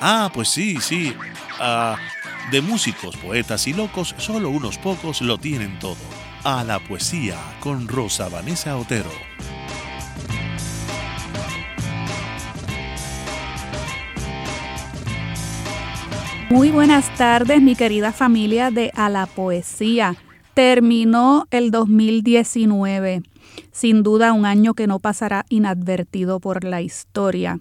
Ah, pues sí, sí. Ah, de músicos, poetas y locos, solo unos pocos lo tienen todo. A la poesía con Rosa Vanessa Otero. Muy buenas tardes, mi querida familia de A la Poesía. Terminó el 2019, sin duda un año que no pasará inadvertido por la historia.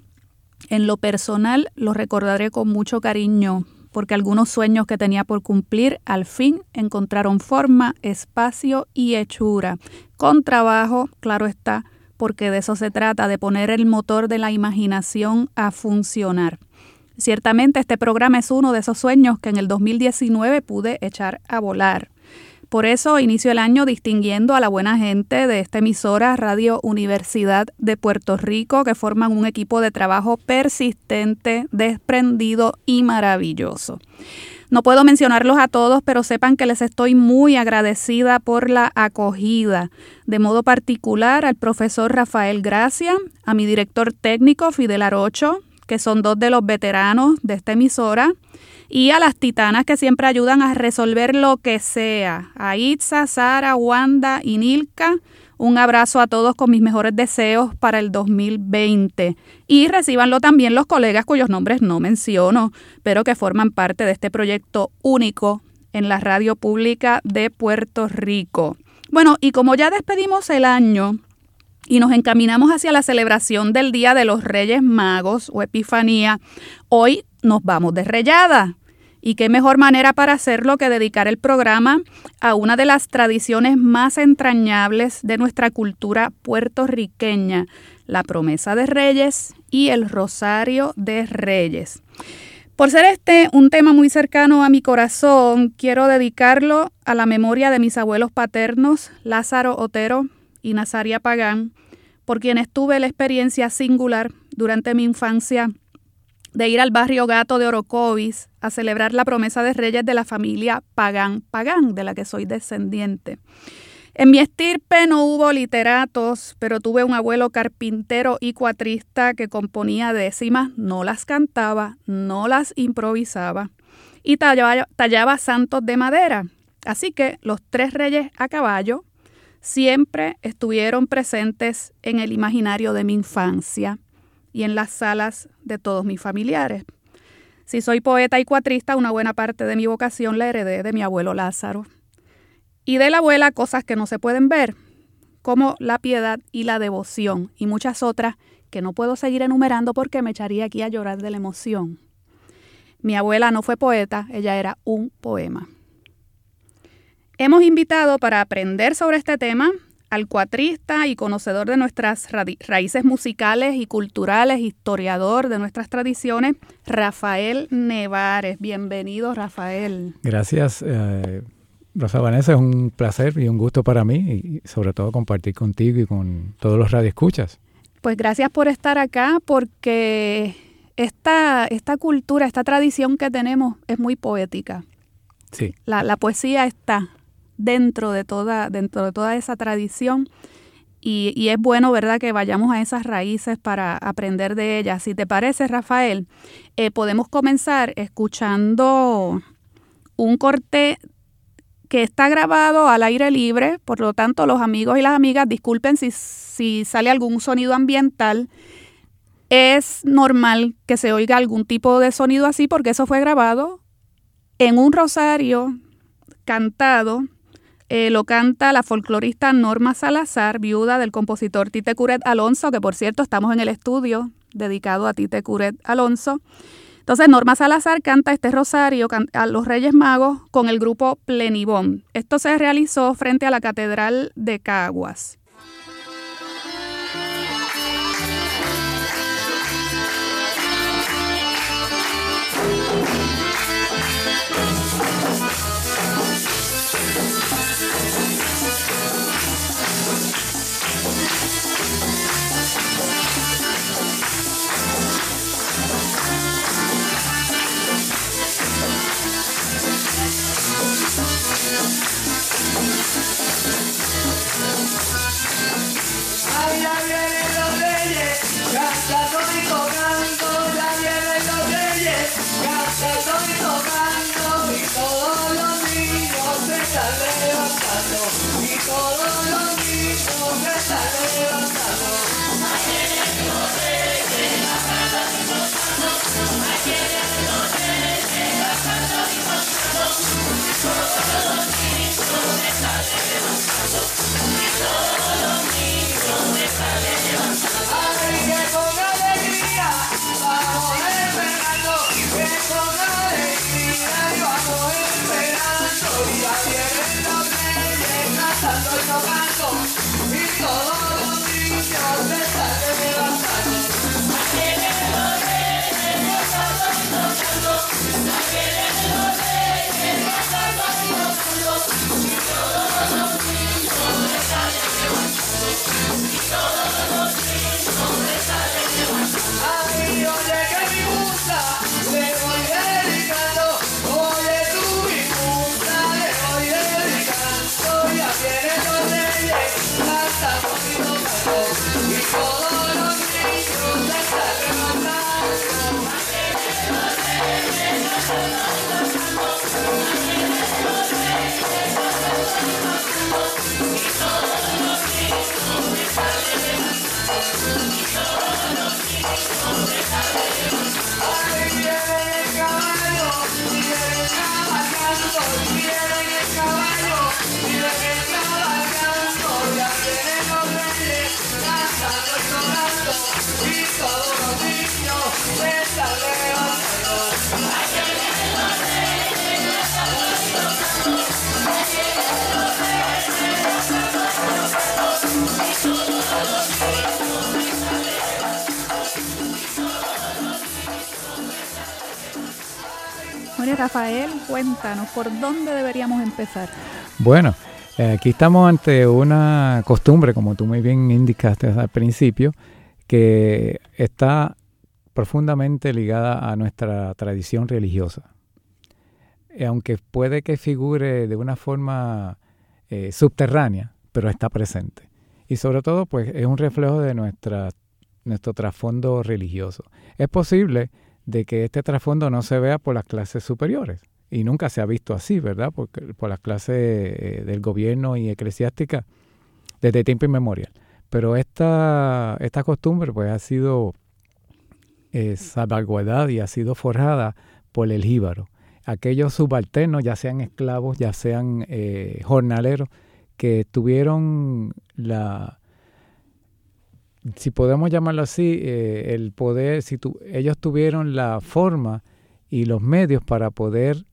En lo personal lo recordaré con mucho cariño porque algunos sueños que tenía por cumplir al fin encontraron forma, espacio y hechura. Con trabajo, claro está, porque de eso se trata, de poner el motor de la imaginación a funcionar. Ciertamente este programa es uno de esos sueños que en el 2019 pude echar a volar. Por eso inicio el año distinguiendo a la buena gente de esta emisora Radio Universidad de Puerto Rico que forman un equipo de trabajo persistente, desprendido y maravilloso. No puedo mencionarlos a todos, pero sepan que les estoy muy agradecida por la acogida, de modo particular al profesor Rafael Gracia, a mi director técnico Fidel Arocho, que son dos de los veteranos de esta emisora, y a las titanas que siempre ayudan a resolver lo que sea. A Itza, Sara, Wanda y Nilka. Un abrazo a todos con mis mejores deseos para el 2020. Y recibanlo también los colegas cuyos nombres no menciono, pero que forman parte de este proyecto único en la radio pública de Puerto Rico. Bueno, y como ya despedimos el año y nos encaminamos hacia la celebración del Día de los Reyes Magos o Epifanía, hoy nos vamos de reyada. Y qué mejor manera para hacerlo que dedicar el programa a una de las tradiciones más entrañables de nuestra cultura puertorriqueña, la promesa de reyes y el rosario de reyes. Por ser este un tema muy cercano a mi corazón, quiero dedicarlo a la memoria de mis abuelos paternos, Lázaro Otero y Nazaria Pagán, por quienes tuve la experiencia singular durante mi infancia de ir al barrio Gato de Orocovis a celebrar la promesa de reyes de la familia Pagán Pagán, de la que soy descendiente. En mi estirpe no hubo literatos, pero tuve un abuelo carpintero y cuatrista que componía décimas, no las cantaba, no las improvisaba y tallaba, tallaba santos de madera. Así que los tres reyes a caballo siempre estuvieron presentes en el imaginario de mi infancia y en las salas de todos mis familiares. Si soy poeta y cuatrista, una buena parte de mi vocación la heredé de mi abuelo Lázaro. Y de la abuela cosas que no se pueden ver, como la piedad y la devoción, y muchas otras que no puedo seguir enumerando porque me echaría aquí a llorar de la emoción. Mi abuela no fue poeta, ella era un poema. Hemos invitado para aprender sobre este tema al cuatrista y conocedor de nuestras raíces musicales y culturales, historiador de nuestras tradiciones, Rafael Nevares. Bienvenido, Rafael. Gracias. Eh, Rosa Vanessa, es un placer y un gusto para mí y sobre todo compartir contigo y con todos los radioescuchas. Pues gracias por estar acá porque esta, esta cultura, esta tradición que tenemos es muy poética. Sí. La, la poesía está dentro de toda, dentro de toda esa tradición. Y, es bueno, ¿verdad?, que vayamos a esas raíces para aprender de ellas. Si te parece, Rafael, eh, podemos comenzar escuchando un corte que está grabado al aire libre, por lo tanto los amigos y las amigas disculpen si, si sale algún sonido ambiental. Es normal que se oiga algún tipo de sonido así porque eso fue grabado en un rosario cantado eh, lo canta la folclorista Norma Salazar, viuda del compositor Tite Curet Alonso, que por cierto estamos en el estudio dedicado a Tite Curet Alonso. Entonces Norma Salazar canta este rosario a los Reyes Magos con el grupo Plenibón. Esto se realizó frente a la Catedral de Caguas. Rafael, cuéntanos, ¿por dónde deberíamos empezar? Bueno, eh, aquí estamos ante una costumbre, como tú muy bien indicaste al principio, que está profundamente ligada a nuestra tradición religiosa. Eh, aunque puede que figure de una forma eh, subterránea, pero está presente. Y sobre todo, pues es un reflejo de nuestra, nuestro trasfondo religioso. Es posible de que este trasfondo no se vea por las clases superiores. Y nunca se ha visto así, ¿verdad? Por las clases eh, del gobierno y eclesiástica desde tiempo inmemorial. Pero esta, esta costumbre pues ha sido eh, salvaguardada y ha sido forjada por el jíbaro. Aquellos subalternos, ya sean esclavos, ya sean eh, jornaleros, que tuvieron la, si podemos llamarlo así, eh, el poder, si ellos tuvieron la forma y los medios para poder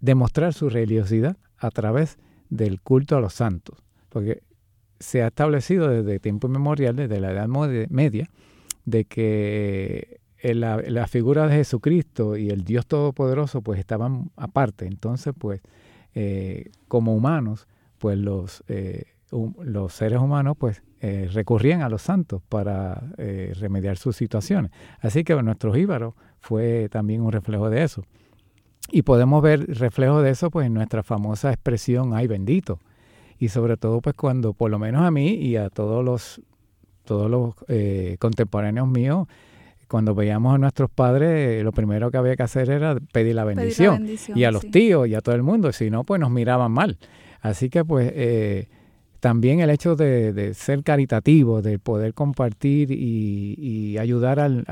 demostrar su religiosidad a través del culto a los santos. Porque se ha establecido desde tiempos inmemoriales, desde la Edad Media, de que eh, la, figura de Jesucristo y el Dios Todopoderoso pues estaban aparte. Entonces, pues, eh, como humanos, pues los, los seres humanos pues eh, recurrían a los santos para eh, remediar sus situaciones. Así que nuestro jíbaro fue también un reflejo de eso. Y podemos ver reflejo de eso pues en nuestra famosa expresión ay bendito. Y sobre todo pues cuando por lo menos a mí y a todos los todos los eh, contemporáneos míos cuando veíamos a nuestros padres, lo primero que había que hacer era pedir la bendición. y a los tíos y a todo el mundo, si no, pues nos miraban mal. Así que pues también el hecho de, ser caritativo, de poder compartir y, ayudar al,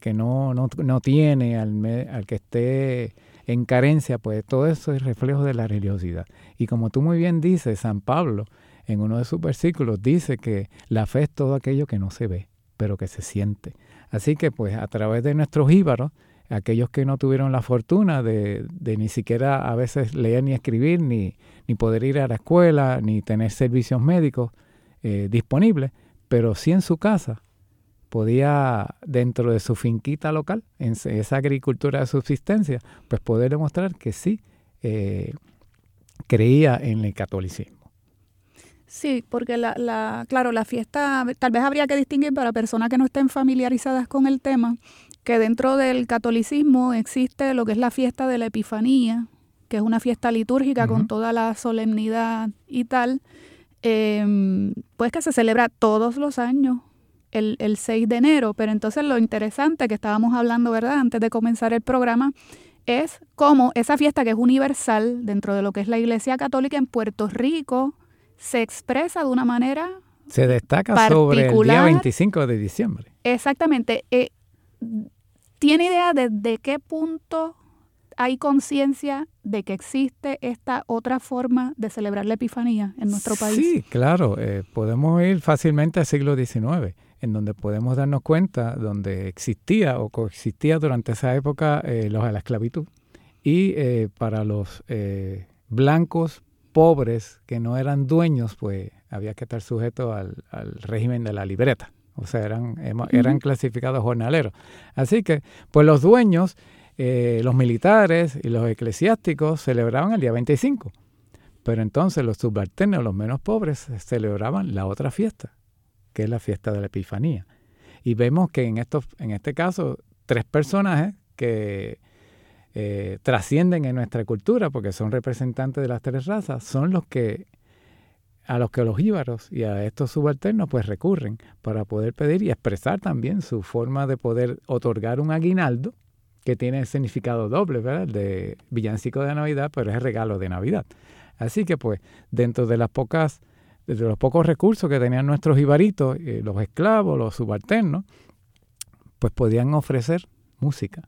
que no, tiene, al, que esté en carencia, pues todo eso es reflejo de la religiosidad. Y como tú muy bien dices, San Pablo, en uno de sus versículos, dice que la fe es todo aquello que no se ve, pero que se siente. Así que pues a través de nuestros íbaros, aquellos que no tuvieron la fortuna de, ni siquiera a veces leer ni escribir, ni, ni, poder ir a la escuela, ni tener servicios médicos eh, disponibles, pero sí en su casa podía, dentro de su finquita local, en esa agricultura de subsistencia, pues poder demostrar que sí eh, creía en el catolicismo. Sí, porque la, la, claro, la fiesta, tal vez habría que distinguir para personas que no estén familiarizadas con el tema, que dentro del catolicismo existe lo que es la fiesta de la Epifanía, que es una fiesta litúrgica con toda la solemnidad y tal, em, pues que se celebra todos los años, el, el 6 de enero. Pero entonces lo interesante que estábamos hablando, ¿verdad? Antes de comenzar el programa, es cómo esa fiesta que es universal dentro de lo que es la Iglesia Católica en Puerto Rico se expresa de una manera se destaca sobre el día 25 de diciembre. Exactamente. Eh, ¿Tiene idea de, de qué punto hay conciencia de que existe esta otra forma de celebrar la Epifanía en nuestro país? Sí, claro. Eh, podemos ir fácilmente al siglo XIX, en donde podemos darnos cuenta donde existía o coexistía durante esa época eh, la esclavitud. Y eh, para los blancos pobres que no eran dueños, pues había que estar sujeto al, régimen de la libreta. O sea, eran, eran clasificados jornaleros. Así que, pues los dueños, eh, los militares y los eclesiásticos celebraban el día 25. Pero entonces los subalternos, los menos pobres, celebraban la otra fiesta, que es la fiesta de la Epifanía. Y vemos que en, estos, en este caso, tres personajes que eh, trascienden en nuestra cultura, porque son representantes de las tres razas, son los que a los que los íbaros y a estos subalternos pues recurren para poder pedir y expresar también su forma de poder otorgar un aguinaldo que tiene significado doble, ¿verdad? De villancico de Navidad, pero es regalo de Navidad. Así que pues dentro de las pocas de los pocos recursos que tenían nuestros ibaritos, eh, los esclavos, los subalternos, pues podían ofrecer música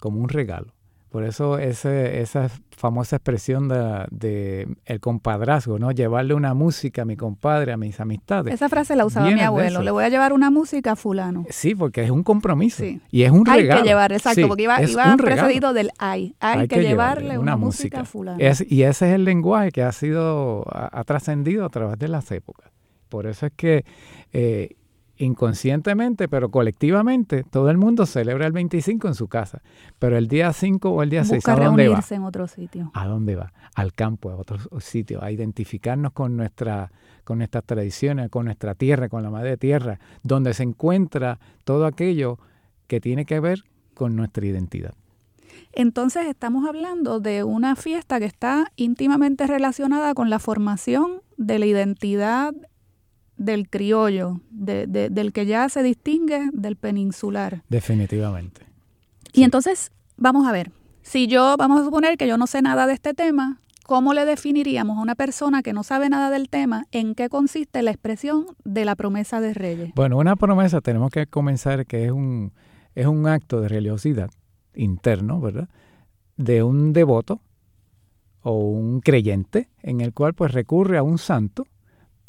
como un regalo. Por eso ese, esa famosa expresión de, el compadrazgo, ¿no? Llevarle una música a mi compadre, a mis amistades. Esa frase la usaba mi abuelo. Le voy a llevar una música a fulano. Sí, porque es un compromiso. Y es un regalo. Hay que llevar, exacto, porque iba, precedido del hay. Hay, que, llevarle una, música. a fulano. y ese es el lenguaje que ha sido, ha, trascendido a través de las épocas. Por eso es que eh, inconscientemente, pero colectivamente, todo el mundo celebra el 25 en su casa. Pero el día 5 o el día 6, ¿a dónde va? en otro sitio. ¿A dónde va? Al campo, a otro sitio, a identificarnos con, nuestra, con nuestras tradiciones, con nuestra tierra, con la madre tierra, donde se encuentra todo aquello que tiene que ver con nuestra identidad. Entonces estamos hablando de una fiesta que está íntimamente relacionada con la formación de la identidad del criollo, de, del que ya se distingue del peninsular. Definitivamente. Y entonces, vamos a ver, si yo, vamos a suponer que yo no sé nada de este tema, ¿cómo le definiríamos a una persona que no sabe nada del tema en qué consiste la expresión de la promesa de reyes? Bueno, una promesa tenemos que comenzar que es un, es un acto de religiosidad interno, ¿verdad? De un devoto o un creyente en el cual pues recurre a un santo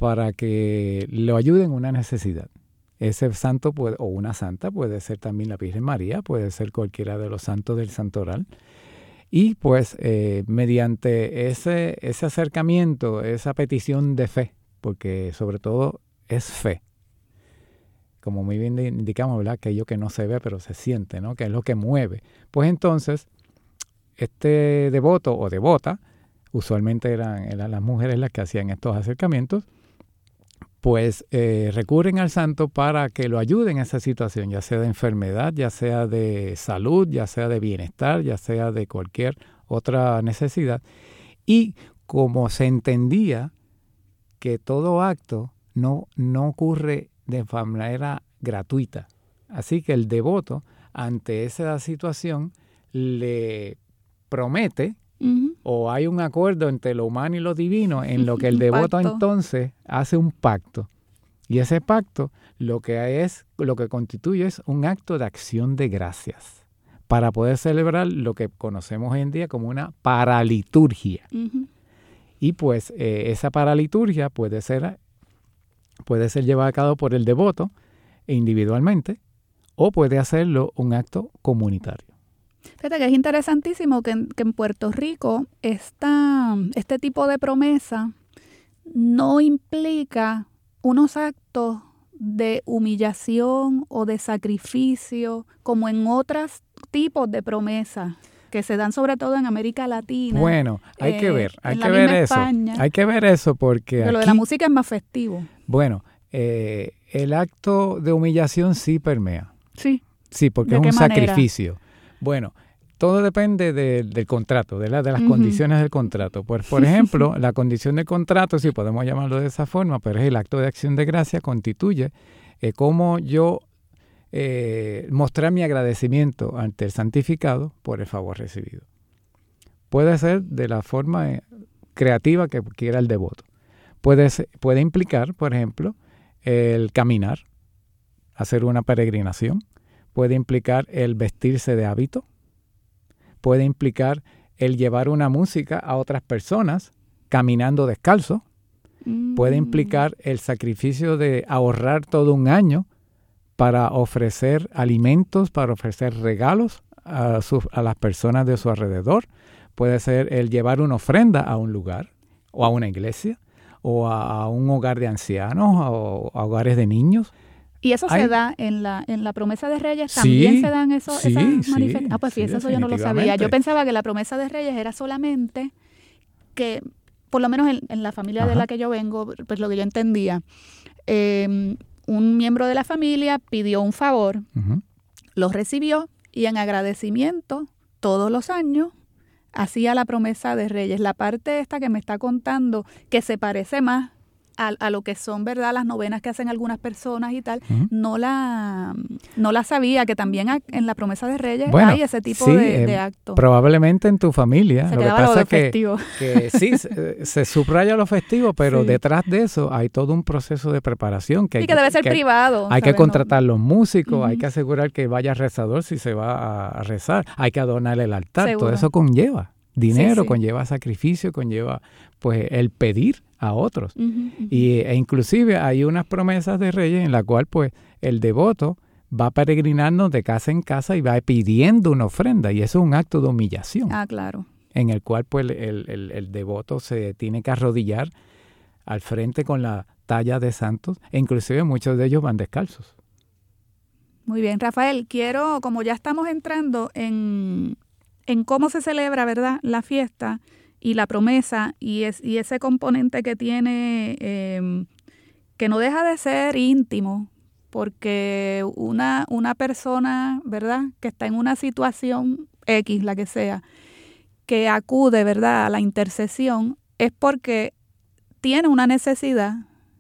para que lo ayuden en una necesidad. Ese santo puede, o una santa puede ser también la Virgen María, puede ser cualquiera de los santos del santoral. Y pues eh, mediante ese, ese acercamiento, esa petición de fe, porque sobre todo es fe, como muy bien indicamos, ¿verdad? Aquello que no se ve pero se siente, ¿no? Que es lo que mueve. Pues entonces, este devoto o devota, usualmente eran, eran las mujeres las que hacían estos acercamientos, pues eh, recurren al santo para que lo ayuden en esa situación, ya sea de enfermedad, ya sea de salud, ya sea de bienestar, ya sea de cualquier otra necesidad. Y como se entendía que todo acto no, no ocurre de manera gratuita, así que el devoto ante esa situación le promete o hay un acuerdo entre lo humano y lo divino en lo que el devoto entonces hace un pacto. Y ese pacto lo que es, lo que constituye es un acto de acción de gracias para poder celebrar lo que conocemos hoy en día como una paraliturgia. Y pues eh, esa paraliturgia puede ser, puede ser llevada a cabo por el devoto individualmente o puede hacerlo un acto comunitario. Fíjate que es interesantísimo que en, Puerto Rico esta, este tipo de promesa no implica unos actos de humillación o de sacrificio como en otros tipos de promesas que se dan sobre todo en América Latina. Bueno, hay que eh, ver, hay que ver eso. hay que ver eso porque... Pero lo de la música es más festivo. Bueno, eh, el acto de humillación sí permea. Sí. Sí, porque es un sacrificio. Bueno, todo depende del contrato, de, de las condiciones del contrato. Por, por ejemplo, la condición del contrato, si podemos llamarlo de esa forma, pero es el acto de acción de gracia, constituye eh, cómo yo eh, mostrar mi agradecimiento ante el santificado por el favor recibido. Puede ser de la forma eh, creativa que quiera el devoto. Puede, puede implicar, por ejemplo, el caminar, hacer una peregrinación. Puede implicar el vestirse de hábito. Puede implicar el llevar una música a otras personas caminando descalzo. Puede mm. implicar el sacrificio de ahorrar todo un año para ofrecer alimentos, para ofrecer regalos a, a las personas de su alrededor. Puede ser el llevar una ofrenda a un lugar o a una iglesia o a, un hogar de ancianos o a hogares de niños. ¿Y eso se da en la, en la promesa de Reyes? ¿También se dan eso, esas manifestaciones? ah, pues fíjate, eso yo no lo sabía. Yo pensaba que la promesa de Reyes era solamente que, por lo menos en, la familia de la que yo vengo, pues lo que yo entendía, em, un miembro de la familia pidió un favor, lo recibió y en agradecimiento todos los años hacía la promesa de Reyes. La parte esta que me está contando, que se parece más a, lo que son, ¿verdad? Las novenas que hacen algunas personas y tal, no la no la sabía, que también en la promesa de Reyes hay ese tipo de, de, actos. Probablemente en tu familia. lo que pasa es que, sí, se, subraya lo festivo, pero detrás de eso hay todo un proceso de preparación. Que y que, debe ser privado. Hay que contratar los músicos, hay que asegurar que vaya rezador si se va a rezar, hay que adornar el altar, todo eso conlleva dinero, conlleva sacrificio, conlleva pues el pedir a otros. y, e inclusive hay unas promesas de reyes en la cual pues el devoto va peregrinando de casa en casa y va pidiendo una ofrenda y eso es un acto de humillación. Ah, claro. En el cual pues el, el devoto se tiene que arrodillar al frente con la talla de santos e inclusive muchos de ellos van descalzos. Muy bien, Rafael, quiero, como ya estamos entrando en, en cómo se celebra, ¿verdad?, la fiesta y la promesa y, es, y ese componente que tiene, em, que no deja de ser íntimo, porque una, una persona, ¿verdad?, que está en una situación X, la que sea, que acude, ¿verdad?, a la intercesión, es porque tiene una necesidad,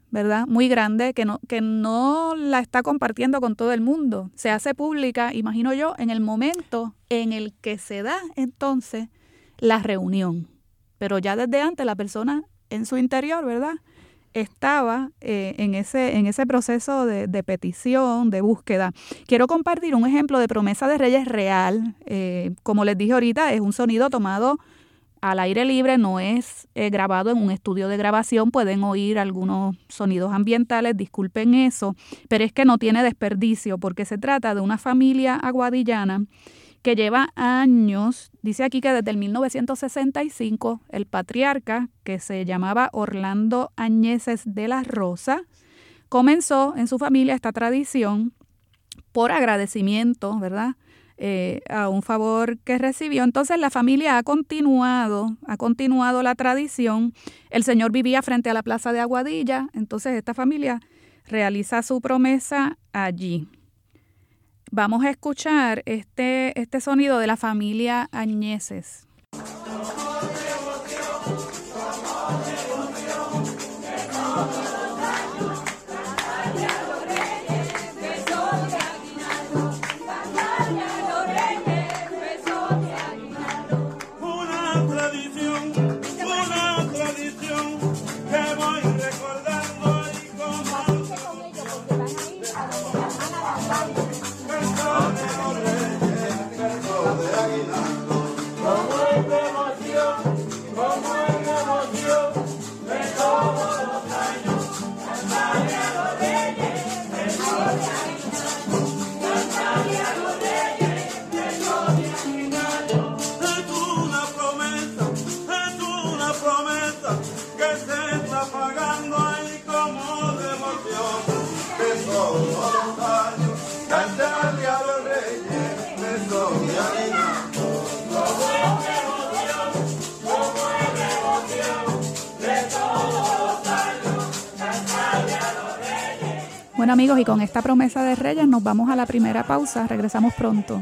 ¿verdad? Muy grande que no, que no la está compartiendo con todo el mundo. Se hace pública, imagino yo, en el momento en el que se da entonces la reunión. Pero ya desde antes la persona en su interior, ¿verdad? Estaba eh, en, ese, en ese proceso de, petición, de búsqueda. Quiero compartir un ejemplo de promesa de Reyes real. Eh, como les dije ahorita, es un sonido tomado al aire libre, no es eh, grabado en un estudio de grabación, pueden oír algunos sonidos ambientales, disculpen eso, pero es que no tiene desperdicio porque se trata de una familia aguadillana que lleva años, dice aquí que desde el 1965 el patriarca, que se llamaba Orlando Añeses de la Rosa, comenzó en su familia esta tradición por agradecimiento, ¿verdad? Eh, a un favor que recibió. Entonces la familia ha continuado, ha continuado la tradición. El señor vivía frente a la plaza de Aguadilla, entonces esta familia realiza su promesa allí. Vamos a escuchar este, este sonido de la familia Añeses. Amigos, y con esta promesa de Reyes nos vamos a la primera pausa. Regresamos pronto.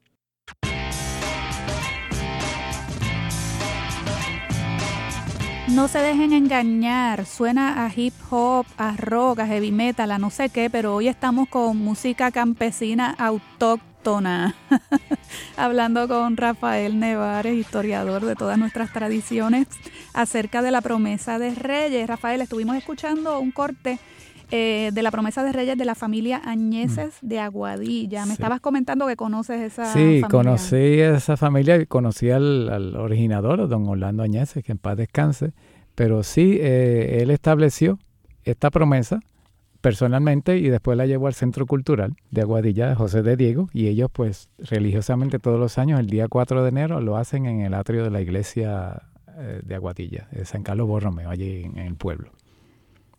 No se dejen engañar, suena a hip hop, a rock, a heavy metal, a no sé qué, pero hoy estamos con música campesina autóctona. Hablando con Rafael Nevares, historiador de todas nuestras tradiciones, acerca de la promesa de Reyes. Rafael, estuvimos escuchando un corte eh, de la promesa de Reyes de la familia Añeses mm. de Aguadilla. Me estabas comentando que conoces esa familia. Sí, conocí esa familia y conocí al, originador, don Orlando Añeses, que en paz descanse. Pero sí, eh, él estableció esta promesa personalmente y después la llevó al Centro Cultural de Aguadilla de José de Diego y ellos pues religiosamente todos los años, el día 4 de enero, lo hacen en el atrio de la iglesia eh, de Aguadilla, de San Carlos Borromeo, allí en el pueblo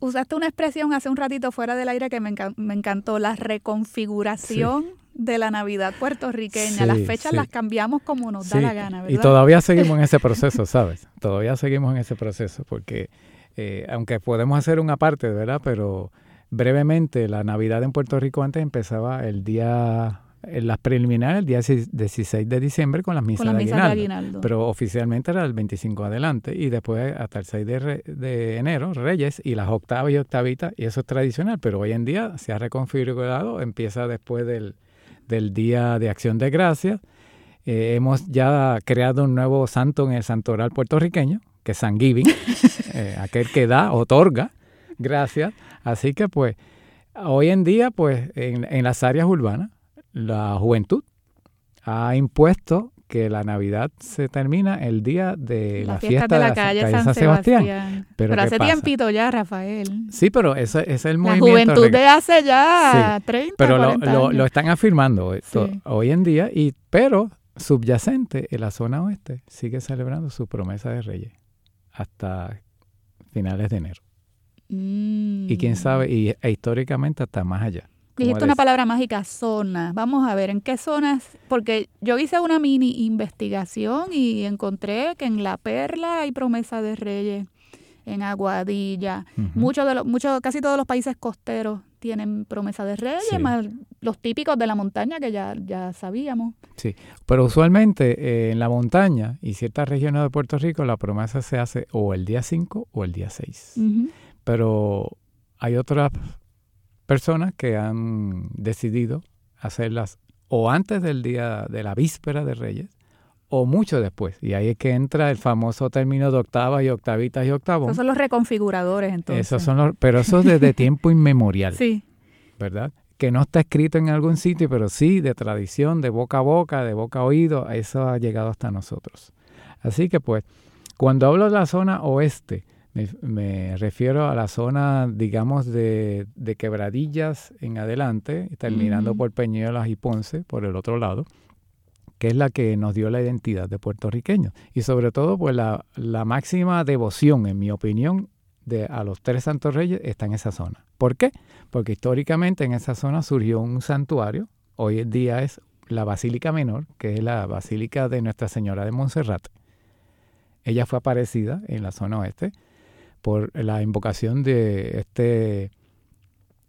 usaste una expresión hace un ratito fuera del aire que me, encantó, la reconfiguración de la Navidad puertorriqueña. las fechas las cambiamos como nos da la gana, ¿verdad? Y todavía seguimos en ese proceso, ¿sabes? Todavía seguimos en ese proceso porque eh, aunque podemos hacer una parte, ¿verdad? Pero brevemente, la Navidad en Puerto Rico antes empezaba el día las preliminares el día 16 de diciembre con las misas, de, aguinaldo, pero oficialmente era el 25 adelante y después hasta el 6 de, enero Reyes y las octavas y octavitas y eso es tradicional, pero hoy en día se ha reconfigurado, empieza después del, Día de Acción de Gracias. Eh, hemos ya creado un nuevo santo en el santoral puertorriqueño, que es San Giving, eh, aquel que da, otorga gracias. Así que pues hoy en día pues en, en las áreas urbanas la juventud ha impuesto que la Navidad se termina el día de la, fiesta, de la, calle, San, Sebastián. Pero, hace tiempito ya, Rafael. Sí, pero ese, es el movimiento. La juventud de hace ya 30, Pero lo, lo, están afirmando hoy en día, y pero subyacente en la zona oeste sigue celebrando su promesa de Reyes hasta finales de enero. Y quién sabe, y e históricamente hasta más allá. Dijiste una palabra mágica, zona. Vamos a ver en qué zonas, porque yo hice una mini investigación y encontré que en La Perla hay promesa de reyes, en Aguadilla, muchos de los, muchos, casi todos los países costeros tienen promesa de reyes, más los típicos de la montaña que ya, ya sabíamos. Sí, pero usualmente eh, en la montaña y ciertas regiones de Puerto Rico la promesa se hace o el día 5 o el día 6. Pero hay otras personas que han decidido hacerlas o antes del día de la víspera de Reyes o mucho después. Y ahí es que entra el famoso término de octavas y octavitas y octavos. Esos son los reconfiguradores entonces. Esos son los, pero eso desde tiempo inmemorial. Sí. ¿Verdad? Que no está escrito en algún sitio, pero sí de tradición, de boca a boca, de boca a oído, eso ha llegado hasta nosotros. Así que pues, cuando hablo de la zona oeste, me, refiero a la zona, digamos, de, quebradillas en adelante, terminando por Peñuelas y Ponce, por el otro lado, que es la que nos dio la identidad de puertorriqueños. Y sobre todo, pues la, máxima devoción, en mi opinión, de, a los tres santos reyes está en esa zona. ¿Por qué? Porque históricamente en esa zona surgió un santuario, hoy en día es la Basílica Menor, que es la Basílica de Nuestra Señora de Montserrat. Ella fue aparecida en la zona oeste por la invocación de este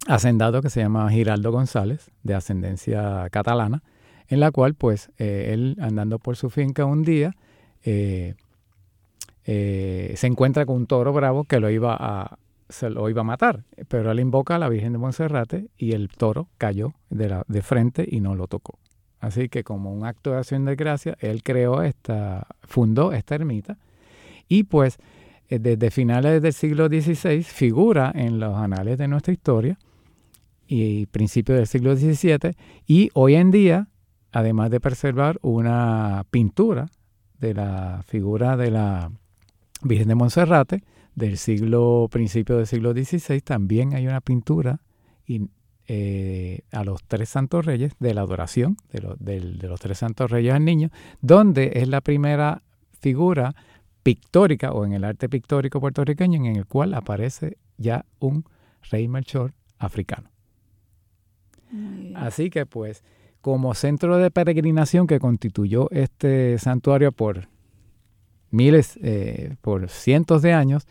hacendado que se llama Giraldo González, de ascendencia catalana, en la cual pues eh, él andando por su finca un día eh, eh, se encuentra con un toro bravo que lo iba a se lo iba a matar, pero él invoca a la Virgen de Monserrate y el toro cayó de, la, de frente y no lo tocó. Así que como un acto de acción de gracia, él creó esta, fundó esta ermita y pues desde finales del siglo XVI figura en los anales de nuestra historia y principios del siglo XVII y hoy en día, además de preservar una pintura de la figura de la Virgen de Monserrate del siglo principio del siglo XVI, también hay una pintura eh, a los tres santos reyes de la adoración de, de los tres santos reyes al niño, donde es la primera figura pictórica o en el arte pictórico puertorriqueño en el cual aparece ya un rey Melchor africano. Así que pues, como centro de peregrinación que constituyó este santuario por miles, eh, por cientos de años,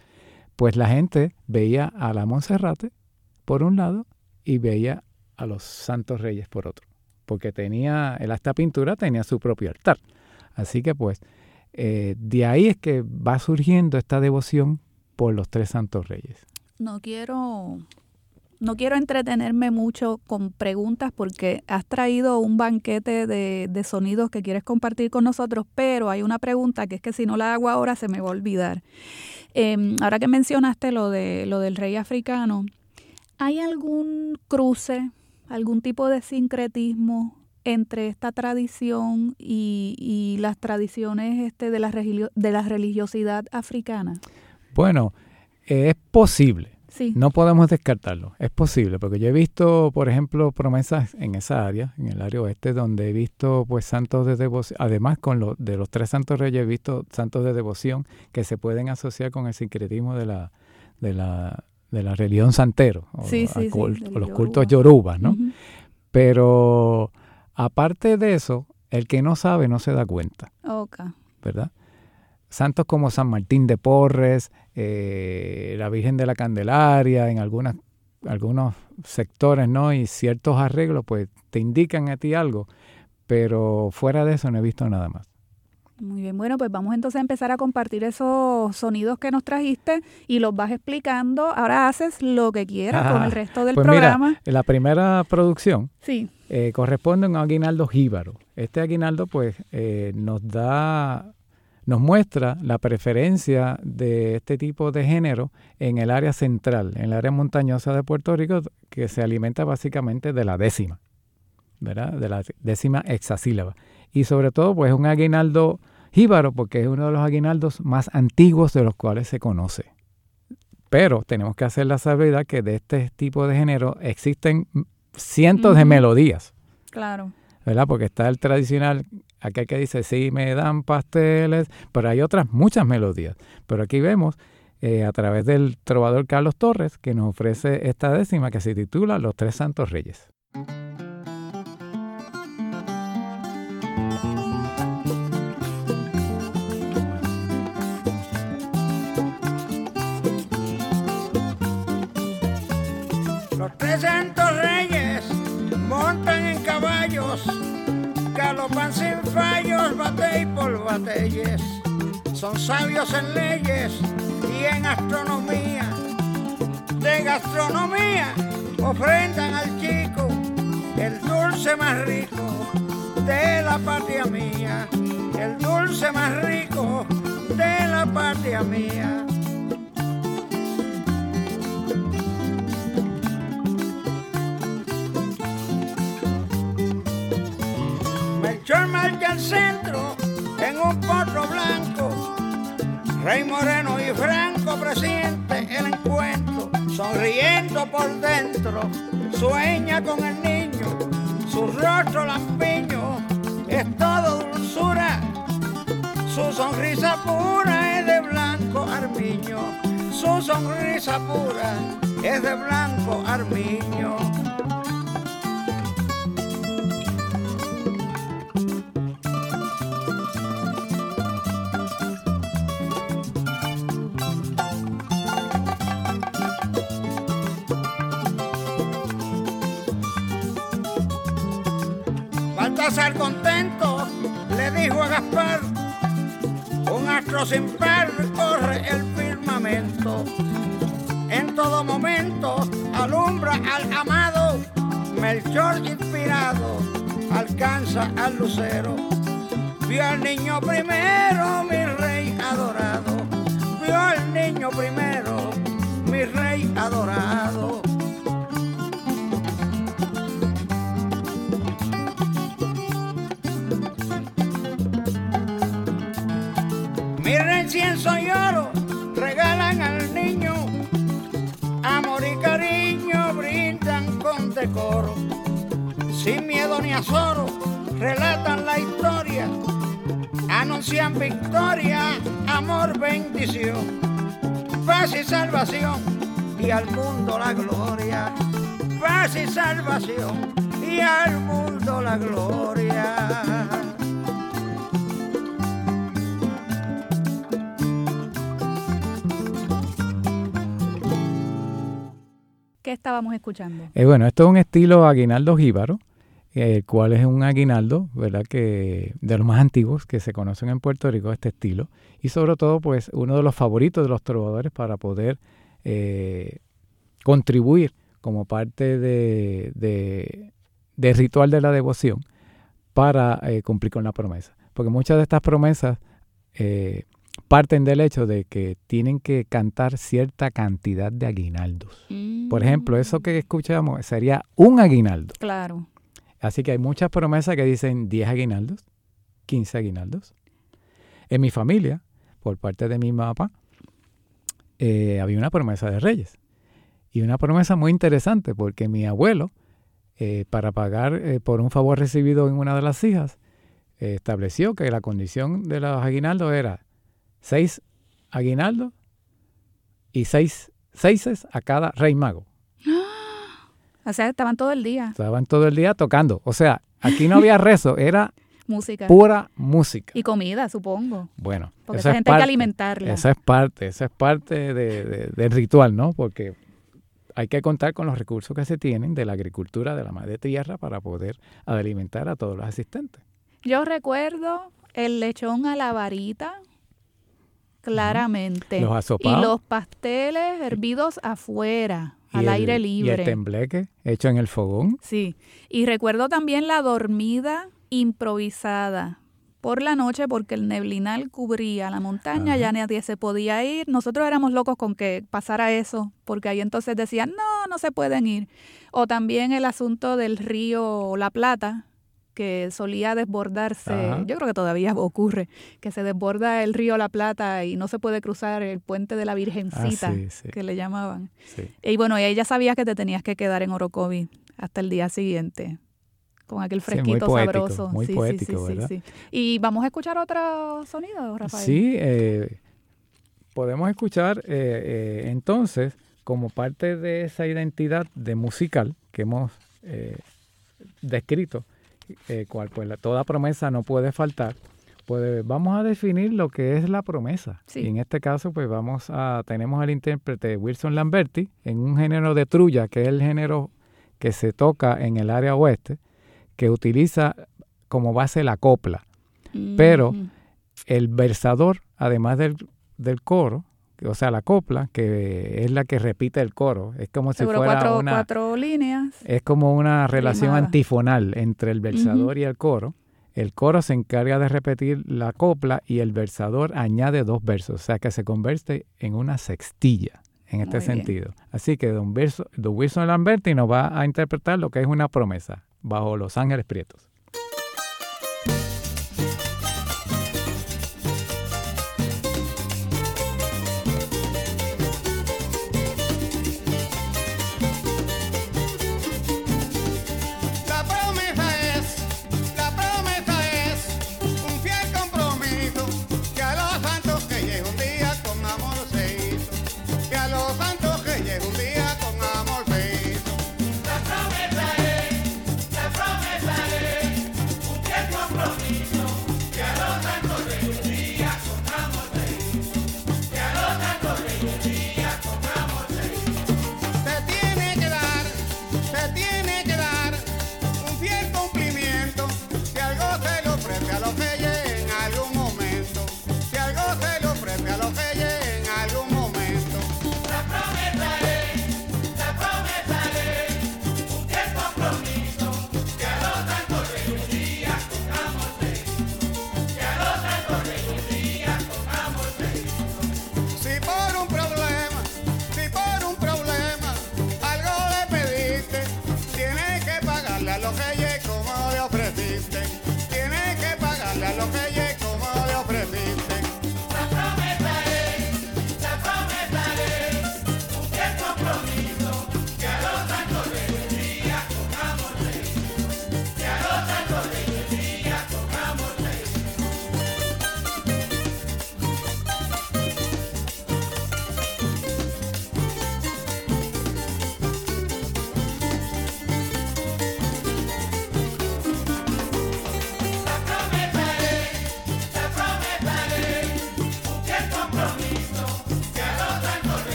pues la gente veía a la Monserrate por un lado y veía a los santos reyes por otro, porque tenía, esta pintura tenía su propio altar. Así que pues, eh, de ahí es que va surgiendo esta devoción por los tres santos reyes. No quiero no quiero entretenerme mucho con preguntas porque has traído un banquete de, sonidos que quieres compartir con nosotros, pero hay una pregunta que es que si no la hago ahora se me va a olvidar. Em, ahora que mencionaste lo, de, lo del rey africano, ¿hay algún cruce, algún tipo de sincretismo entre esta tradición y, las tradiciones este, de, la de la religiosidad africana? Bueno, es posible. No podemos descartarlo, es posible, porque yo he visto, por ejemplo, promesas en esa área, en el área oeste, donde he visto pues santos de devoción, además con los de los tres santos reyes he visto santos de devoción que se pueden asociar con el sincretismo de la, de la, de la religión santero, o, los cultos yorubas, ¿no? Pero aparte de eso, el que no sabe no se da cuenta. ¿Verdad? santos como San Martín de Porres, eh, la Virgen de la Candelaria, en algunas, algunos sectores, ¿no? Y ciertos arreglos, pues te indican a ti algo, pero fuera de eso no he visto nada más. Muy bien, bueno, pues vamos entonces a empezar a compartir esos sonidos que nos trajiste y los vas explicando. Ahora haces lo que quieras con el resto del pues programa. Mira, la primera producción sí. Eh, corresponde a un aguinaldo jíbaro. Este aguinaldo, pues, eh, nos da nos muestra la preferencia de este tipo de género en el área central, en el área montañosa de Puerto Rico, que se alimenta básicamente de la décima, ¿verdad? De la décima hexasílaba. Y sobre todo, pues un aguinaldo jíbaro, porque es uno de los aguinaldos más antiguos de los cuales se conoce. Pero tenemos que hacer la salvedad que de este tipo de género existen cientos de melodías. Claro. ¿verdad? Porque está el tradicional, aquel que dice, sí, me dan pasteles, pero hay otras muchas melodías. Pero aquí vemos eh, a través del trovador Carlos Torres que nos ofrece esta décima que se titula Los Tres Santos Reyes. Los Tres Santos Reyes montan en caballos, galopan sin fallos, batey por bateyes. Son sabios en leyes y en astronomía. De gastronomía ofrendan al chico el dulce más rico de la patria mía. El dulce más rico de la patria mía. En un potro blanco. Rey Moreno y Franco presiente el encuentro, sonriendo por dentro, sueña con el niño, su rostro lampiño es todo dulzura, su sonrisa pura es de blanco armiño, su sonrisa pura es de blanco armiño. Astro sin par corre el firmamento. En todo momento alumbra al amado, Melchor inspirado alcanza al lucero. Vio al niño primero, mi rey adorado. Vio al niño primero, mi rey adorado. Amor, bendición, paz y salvación y al mundo la gloria, paz y salvación y al mundo la gloria. ¿Qué estábamos escuchando? Eh, bueno, esto es un estilo aguinaldo jíbaro, el cual es un aguinaldo, ¿verdad? Que de los más antiguos que se conocen en Puerto Rico, este estilo. Y sobre todo, pues, uno de los favoritos de los trovadores para poder eh, contribuir como parte de, de, ritual de la devoción para eh, cumplir con la promesa. Porque muchas de estas promesas eh, parten del hecho de que tienen que cantar cierta cantidad de aguinaldos. Por ejemplo, eso que escuchamos sería un aguinaldo. Claro. Así que hay muchas promesas que dicen 10 aguinaldos, 15 aguinaldos. En mi familia, por parte de mi papá, eh, había una promesa de reyes. Y una promesa muy interesante porque mi abuelo, eh, para pagar eh, por un favor recibido en una de las hijas, estableció que la condición de los aguinaldos era seis aguinaldos y seis seises a cada rey mago. O sea, estaban todo el día. Estaban todo el día tocando. O sea, aquí no había rezo, era música. Pura música. Y comida, supongo. Bueno. Porque esa gente hay que alimentarla. Esa es parte, esa es parte del ritual, ¿no? Porque hay que contar con los recursos que se tienen de la agricultura de la madre tierra para poder alimentar a todos los asistentes. Yo recuerdo el lechón a la varita, claramente. Los asopados. Y los pasteles hervidos afuera al aire libre. Y el tembleque hecho en el fogón. Sí. Y recuerdo también la dormida improvisada por la noche porque el neblinal cubría la montaña, ya nadie se podía ir. Nosotros éramos locos con que pasara eso, porque ahí entonces decían, no, no se pueden ir. O también el asunto del río La Plata, que solía desbordarse, yo creo que todavía ocurre, que se desborda el río La Plata y no se puede cruzar el puente de la Virgencita, ah, que le llamaban. Y bueno, y ahí ya sabías que te tenías que quedar en Orocovi hasta el día siguiente, con aquel fresquito sabroso. Muy poético, ¿verdad? Y vamos a escuchar otro sonido, Rafael. Sí, eh, podemos escuchar eh, eh, entonces, como parte de esa identidad de musical que hemos descrito, eh, cual pues toda promesa no puede faltar, pues vamos a definir lo que es la promesa. Y en este caso, pues vamos a, tenemos al intérprete Wilson Lamberti en un género de trulla, que es el género que se toca en el área oeste, que utiliza como base la copla. Pero el versador, además del, del coro, o sea, la copla, que es la que repite el coro. Es como si fuera cuatro, una... cuatro líneas. Es como una relación antifonal entre el versador y el coro. El coro se encarga de repetir la copla y el versador añade dos versos, o sea que se convierte en una sextilla en este sentido. Así que don, Verso, don Wilson Lamberti nos va a interpretar lo que es una promesa bajo los ángeles prietos.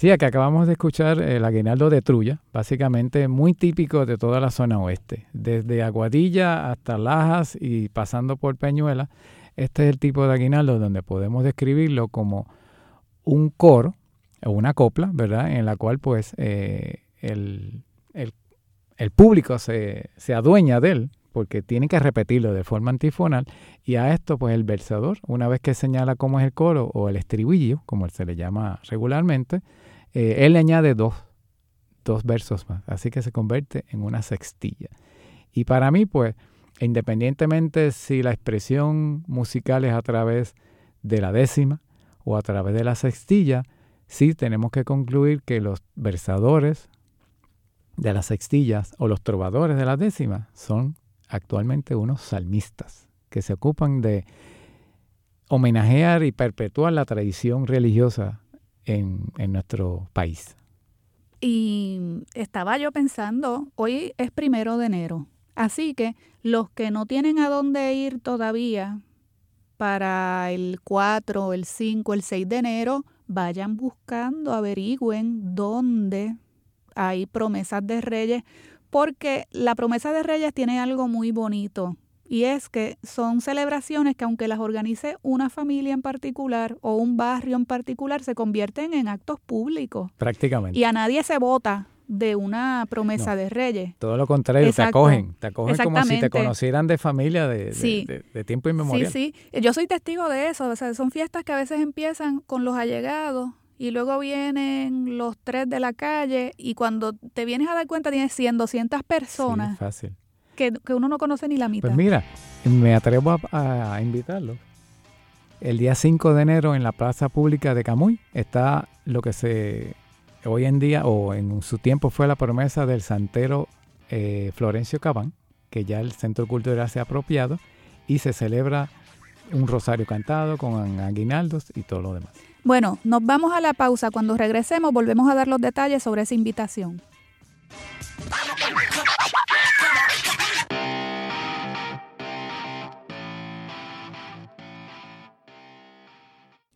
Sí, que acabamos de escuchar el aguinaldo de Trulla, básicamente muy típico de toda la zona oeste, desde Aguadilla hasta Lajas y pasando por Peñuela. Este es el tipo de aguinaldo donde podemos describirlo como un coro o una copla, ¿verdad? En la cual pues eh, el, público se, se adueña de él, porque tiene que repetirlo de forma antifonal y a esto pues el versador, una vez que señala cómo es el coro o el estribillo, como se le llama regularmente, eh, él le añade dos, dos versos más, así que se convierte en una sextilla. Y para mí, pues, independientemente si la expresión musical es a través de la décima o a través de la sextilla, sí tenemos que concluir que los versadores de las sextillas o los trovadores de la décima son actualmente unos salmistas que se ocupan de homenajear y perpetuar la tradición religiosa en, nuestro país. Y estaba yo pensando, hoy es primero de enero, así que los que no tienen a dónde ir todavía para el 4, el 5, el 6 de enero, vayan buscando, averigüen dónde hay promesas de reyes, porque la promesa de reyes tiene algo muy bonito y es que son celebraciones que aunque las organice una familia en particular o un barrio en particular, se convierten en actos públicos. Prácticamente. Y a nadie se vota de una promesa de reyes. Todo lo contrario, te acogen, te acogen como si te conocieran de familia de, de, tiempo inmemorial. Sí, sí, yo soy testigo de eso, o sea, son fiestas que a veces empiezan con los allegados y luego vienen los tres de la calle y cuando te vienes a dar cuenta tienes 100, 200 personas. Sí, fácil que, uno no conoce ni la mitad. Pues mira, me atrevo a, invitarlo. El día 5 de enero en la plaza pública de Camuy está lo que se hoy en día o en su tiempo fue la promesa del santero eh, Florencio Cabán, que ya el Centro Cultural se ha apropiado y se celebra un rosario cantado con aguinaldos y todo lo demás. Bueno, nos vamos a la pausa. Cuando regresemos volvemos a dar los detalles sobre esa invitación.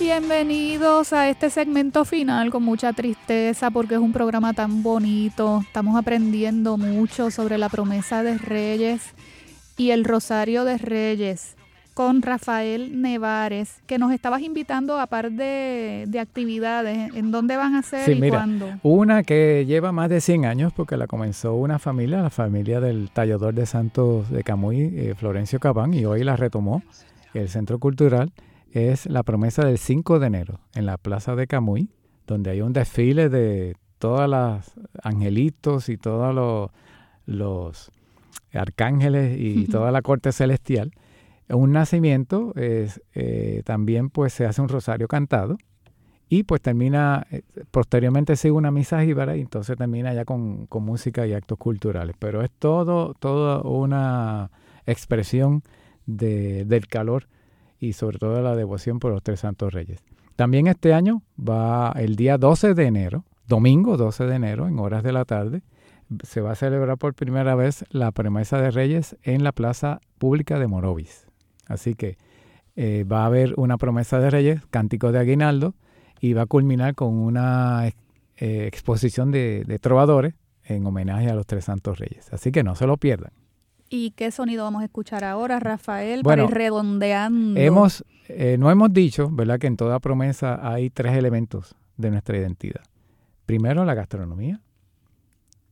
Bienvenidos a este segmento final con mucha tristeza porque es un programa tan bonito. Estamos aprendiendo mucho sobre la promesa de Reyes y el Rosario de Reyes con Rafael Nevares, que nos estabas invitando a par de, actividades. ¿En dónde van a ser y cuándo? Una que lleva más de 100 años porque la comenzó una familia, la familia del tallador de Santos de Camuy, eh, Florencio Cabán, y hoy la retomó el Centro Cultural es la promesa del 5 de enero en la Plaza de Camuy, donde hay un desfile de todos los angelitos y todos los, los arcángeles y toda la corte celestial. Un nacimiento es, eh, también pues se hace un rosario cantado y pues termina, eh, posteriormente sigue una misa jíbara y entonces termina ya con, con, música y actos culturales. Pero es todo, toda una expresión de, del calor y sobre todo la devoción por los tres santos reyes. También este año va el día 12 de enero, domingo 12 de enero, en horas de la tarde, se va a celebrar por primera vez la promesa de Reyes en la plaza pública de Morovis. Así que eh, va a haber una promesa de Reyes, cántico de aguinaldo, y va a culminar con una eh, exposición de, de trovadores en homenaje a los tres santos reyes. Así que no se lo pierdan. ¿Y qué sonido vamos a escuchar ahora, Rafael, para ir redondeando? Hemos, eh, no hemos dicho, ¿verdad?, que en toda promesa hay tres elementos de nuestra identidad. Primero, la gastronomía.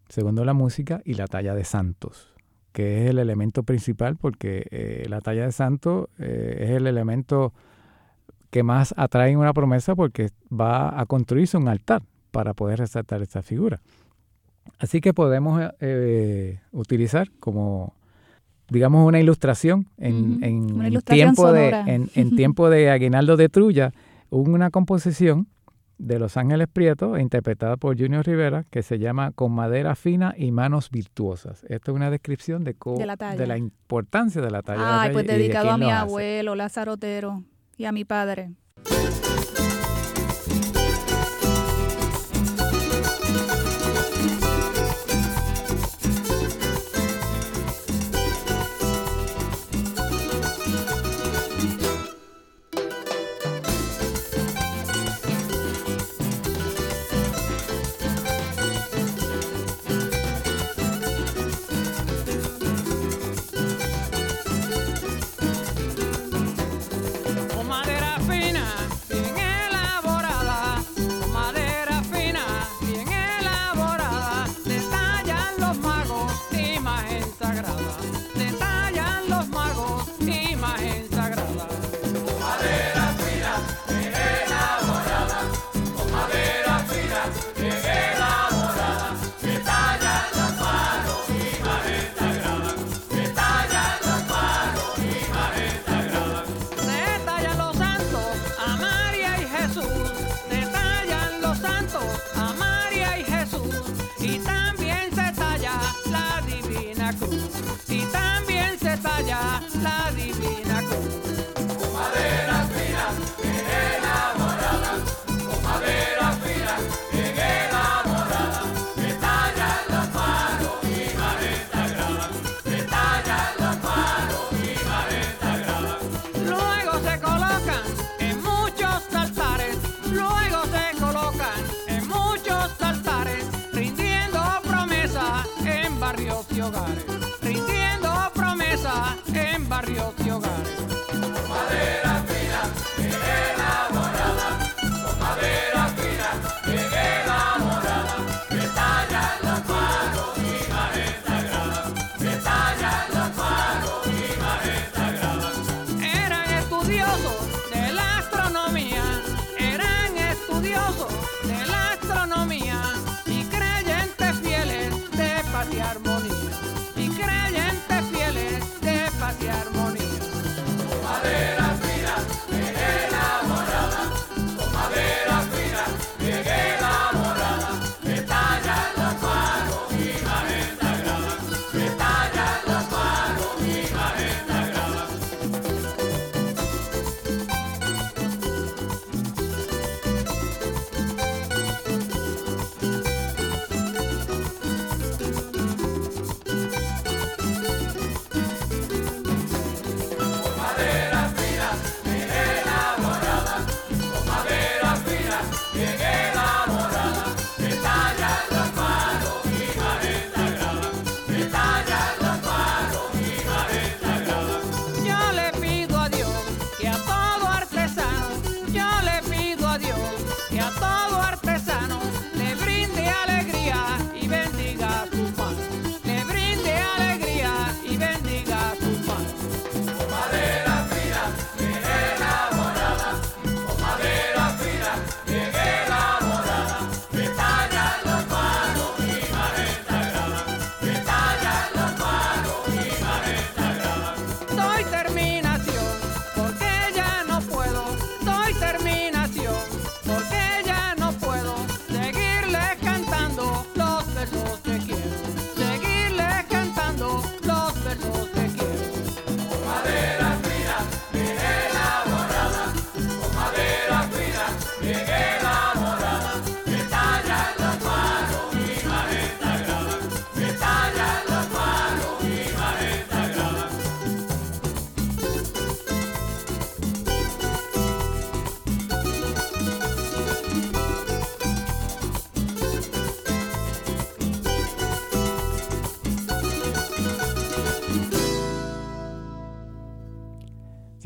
Segundo, la música y la talla de santos, que es el elemento principal porque eh, la talla de santos eh, es el elemento que más atrae en una promesa porque va a construirse un altar para poder resaltar esta figura. Así que podemos utilizar como digamos, una ilustración en, en, tiempo, de, en, tiempo de Aguinaldo de Trulla, una composición de Los Ángeles Prieto, interpretada por Junior Rivera, que se llama Con madera fina y manos virtuosas. Esto es una descripción de, de, la, importancia de la talla. Ay, pues dedicado a mi abuelo, Lázaro Otero, y a mi padre.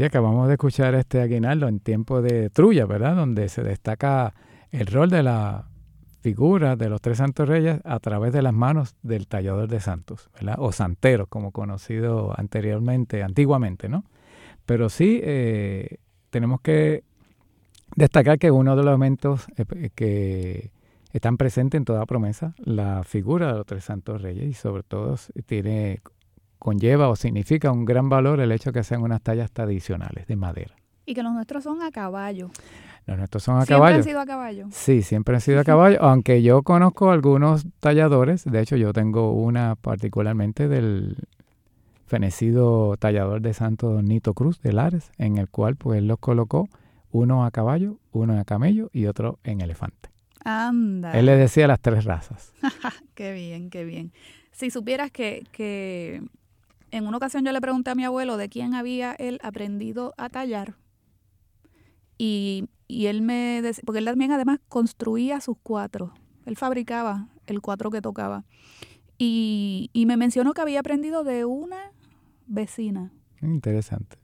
Acabamos de escuchar este aguinaldo en tiempo de Trulla, ¿verdad? Donde se destaca el rol de la figura de los tres santos reyes a través de las manos del tallador de santos, ¿verdad? O santero, como conocido anteriormente, antiguamente, ¿no? Pero sí eh, tenemos que destacar que uno de los elementos eh, que están presentes en toda promesa, la figura de los tres santos reyes, y sobre todo tiene conlleva o significa un gran valor el hecho que sean unas tallas tradicionales de madera. Y que los nuestros son a caballo. Los nuestros son a ¿Siempre caballo. han sido a caballo? Sí, siempre han sido a caballo, aunque yo conozco algunos talladores, de hecho yo tengo una particularmente del fenecido tallador de Santo Nito Cruz de Lares, en el cual pues los colocó uno a caballo, uno a camello y otro en elefante. Anda. Él le decía las tres razas. qué bien, qué bien. Si supieras que, que en una ocasión yo le pregunté a mi abuelo de quién había él aprendido a tallar y, y él me decía, porque él también además construía sus cuatros, él fabricaba el cuatro que tocaba y, y me mencionó que había aprendido de una vecina, Interesante.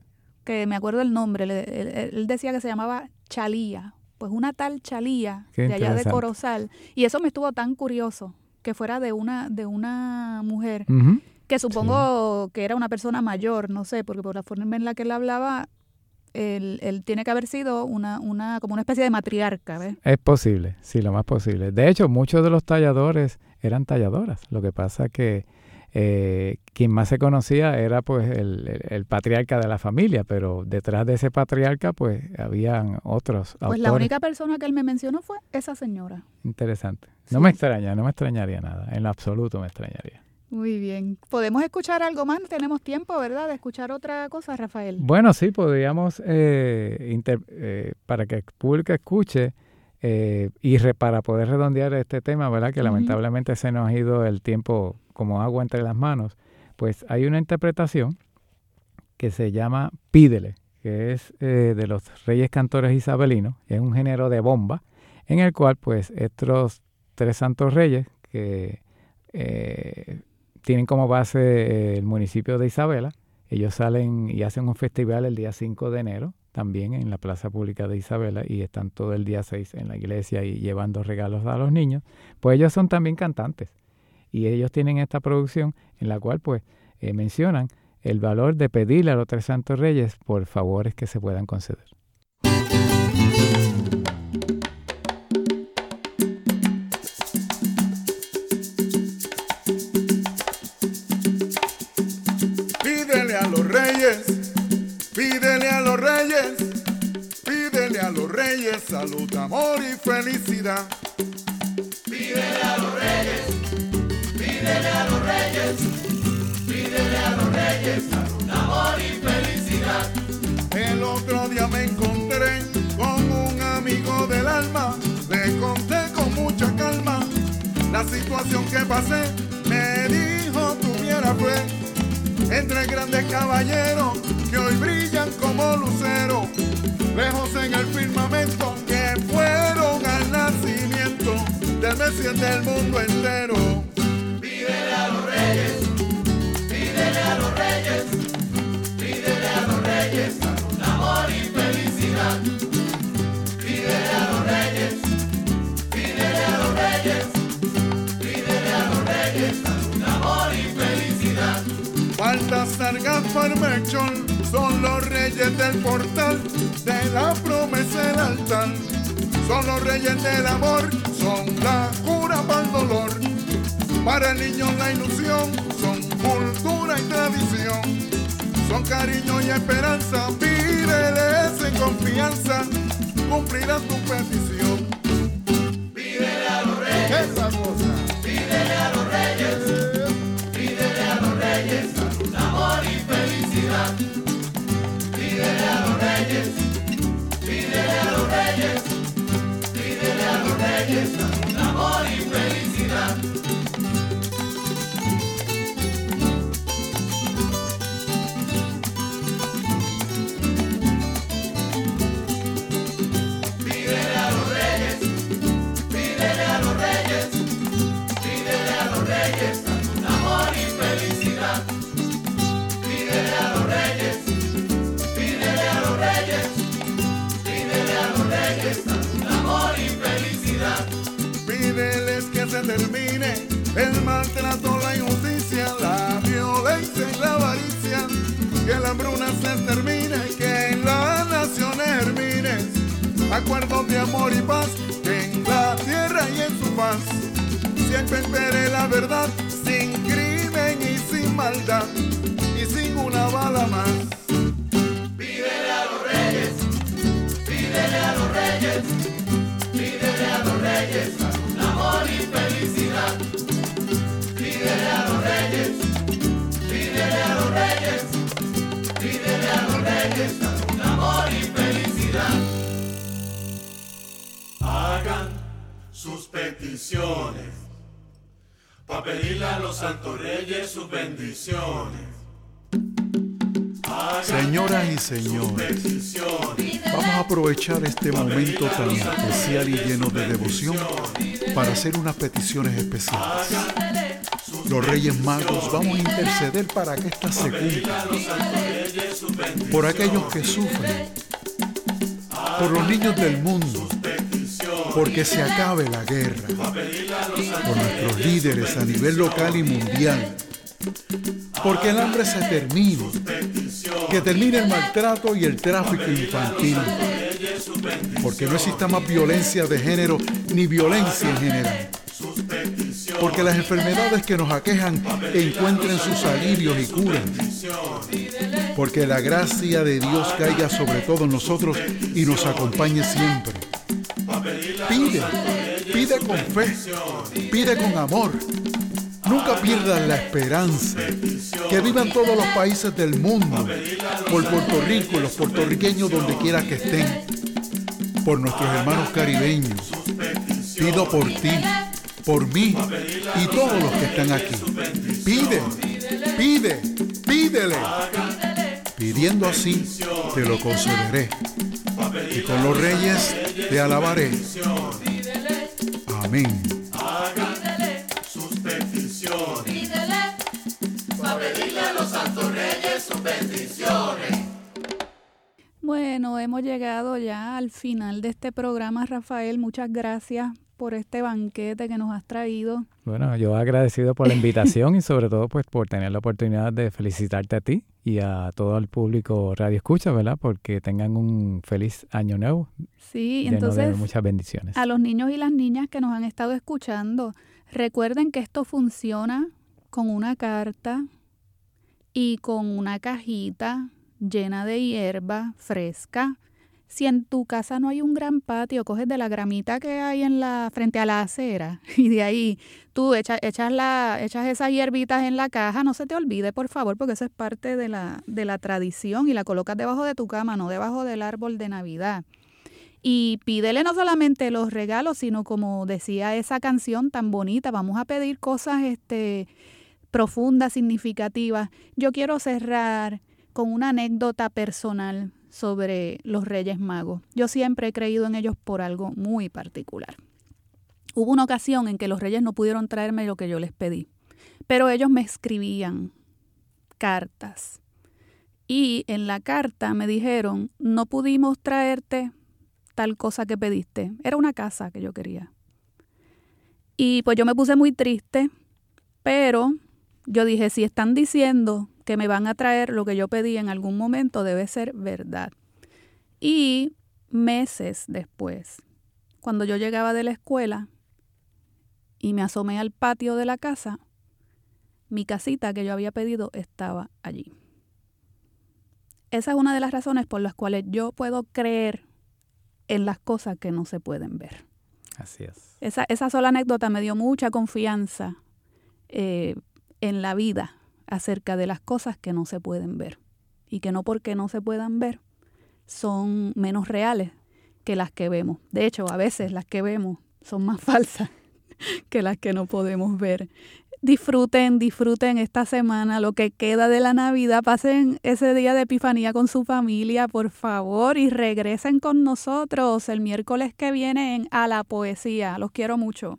que me acuerdo el nombre, le- él, él decía que se llamaba Chalía, pues una tal Chalía Qué de allá de. Corozal y eso me estuvo tan curioso que fuera de una de una mujer. Que supongo que era una persona mayor, no sé, porque por la forma en la que él hablaba, él, él tiene que haber sido una, una, como una especie de matriarca, ¿ves? Es posible, sí, lo más posible. De hecho, muchos de los talladores eran talladoras. Lo que pasa que eh, quien más se conocía era pues el, el- el patriarca de la familia, pero detrás de ese patriarca pues habían otros Pues la única persona que él me mencionó fue esa señora. Interesante. No Sí. me extraña, no me extrañaría nada. En lo absoluto me extrañaría. Muy bien. ¿Podemos escuchar algo más? Tenemos tiempo, ¿verdad? De escuchar otra cosa, Rafael. Bueno, sí, podríamos, eh, eh, para que el público escuche eh, y re- para poder redondear este tema, ¿verdad? Que lamentablemente se nos ha ido el tiempo como agua entre las manos, pues hay una interpretación que se llama Pídele, que es eh, de los Reyes Cantores Isabelinos, es un género de bomba, en el cual pues estos tres santos reyes que eh, tienen como base eh, el municipio de Isabela, ellos salen y hacen un festival el día 5 de enero, también en la plaza pública de Isabela, y están todo el día 6 en la iglesia y llevando regalos a los niños. Pues ellos son también cantantes. Y ellos tienen esta producción en la cual pues eh, mencionan el valor de pedirle a los tres santos reyes por favores que se puedan conceder. Reyes salud, amor y felicidad. Pídele a los reyes, pídele a los reyes, pídele a los reyes salud, amor y felicidad. El otro día me encontré con un amigo del alma, le conté con mucha calma la situación que pasé, me dijo tuviera fe entre grandes caballeros que hoy brillan como luceros, lejos en el firmamento que fueron al nacimiento del Mesías del mundo entero. Pídele a los reyes, pídele a los reyes, pídele a los reyes amor y felicidad. Pídele a los reyes, Baltasar, Gaspar, Melchor son los reyes del portal de la promesa del altar. Son los reyes del amor, son la cura para el dolor. Para el niño la ilusión, son cultura y tradición. Son cariño y esperanza, pídeles en confianza, cumplirán tu petición. Pídele a los reyes se termine el maltrato, la injusticia, la violencia y la avaricia. Que la hambruna se termine, que en las naciones germines acuerdos de amor y paz, en la tierra y en su paz siempre impere la verdad, sin crimen y sin maldad, y sin una bala más. Pídele a los reyes, Pídele a los reyes, pídele a los reyes, amor y felicidad. Pídele a los reyes, pídele a los reyes, pídele a los reyes, amor y felicidad. Hagan sus peticiones, para pedirle a los santos reyes sus bendiciones. Señoras y señores, vamos a aprovechar este momento tan especial y lleno de devoción para hacer unas peticiones especiales. Los Reyes Magos vamos a interceder para que éstas se cumplan. Por aquellos que sufren, por los niños del mundo, porque se acabe la guerra, por nuestros líderes a nivel local y mundial, porque el hambre se termine, que termine el maltrato y el tráfico infantil, porque no exista más violencia de género ni violencia en general, porque las enfermedades que nos aquejan encuentren sus alivios y curas, porque la gracia de Dios caiga sobre todos nosotros y nos acompañe siempre. Pide, pide con fe, pide con amor. Nunca pierdan la esperanza. Que vivan todos los países del mundo, por Puerto Rico y los puertorriqueños donde quiera que estén, por nuestros hermanos caribeños. Pido por ti, por mí y todos los que están aquí. Pide, pide, pídele. Pidiendo así, te lo concederé. Y con los reyes te alabaré. Amén. Bueno, hemos llegado ya al final de este programa, Rafael. Muchas gracias por este banquete que nos has traído. Bueno, yo agradecido por la invitación y sobre todo pues por tener la oportunidad de felicitarte a ti y a todo el público Radio Escucha, ¿verdad? Porque tengan un feliz año nuevo. Sí, lleno entonces de muchas bendiciones. a los niños y las niñas que nos han estado escuchando, recuerden que esto funciona con una carta y con una cajita llena de hierba fresca. Si en tu casa no hay un gran patio, coges de la gramita que hay en la frente a la acera y de ahí tú echas, echas, la, echas esas hierbitas en la caja, no se te olvide, por favor, porque eso es parte de la, de la tradición y la colocas debajo de tu cama, no debajo del árbol de Navidad. Y pídele no solamente los regalos, sino como decía esa canción tan bonita, vamos a pedir cosas este, profundas, significativas. Yo quiero cerrar con una anécdota personal sobre los Reyes Magos. Yo siempre he creído en ellos por algo muy particular. Hubo una ocasión en que los Reyes no pudieron traerme lo que yo les pedí, pero ellos me escribían cartas. Y en la carta me dijeron, no pudimos traerte tal cosa que pediste. Era una casa que yo quería. Y pues yo me puse muy triste, pero yo dije, si están diciendo que me van a traer lo que yo pedí en algún momento, debe ser verdad. Y meses después, cuando yo llegaba de la escuela y me asomé al patio de la casa, mi casita que yo había pedido estaba allí. Esa es una de las razones por las cuales yo puedo creer en las cosas que no se pueden ver. Así es. Esa, esa sola anécdota me dio mucha confianza eh, en la vida acerca de las cosas que no se pueden ver. Y que no porque no se puedan ver son menos reales que las que vemos. De hecho, a veces las que vemos son más falsas que las que no podemos ver. Disfruten, disfruten esta semana, lo que queda de la Navidad, pasen ese día de Epifanía con su familia, por favor, y regresen con nosotros el miércoles que viene en A la Poesía. Los quiero mucho.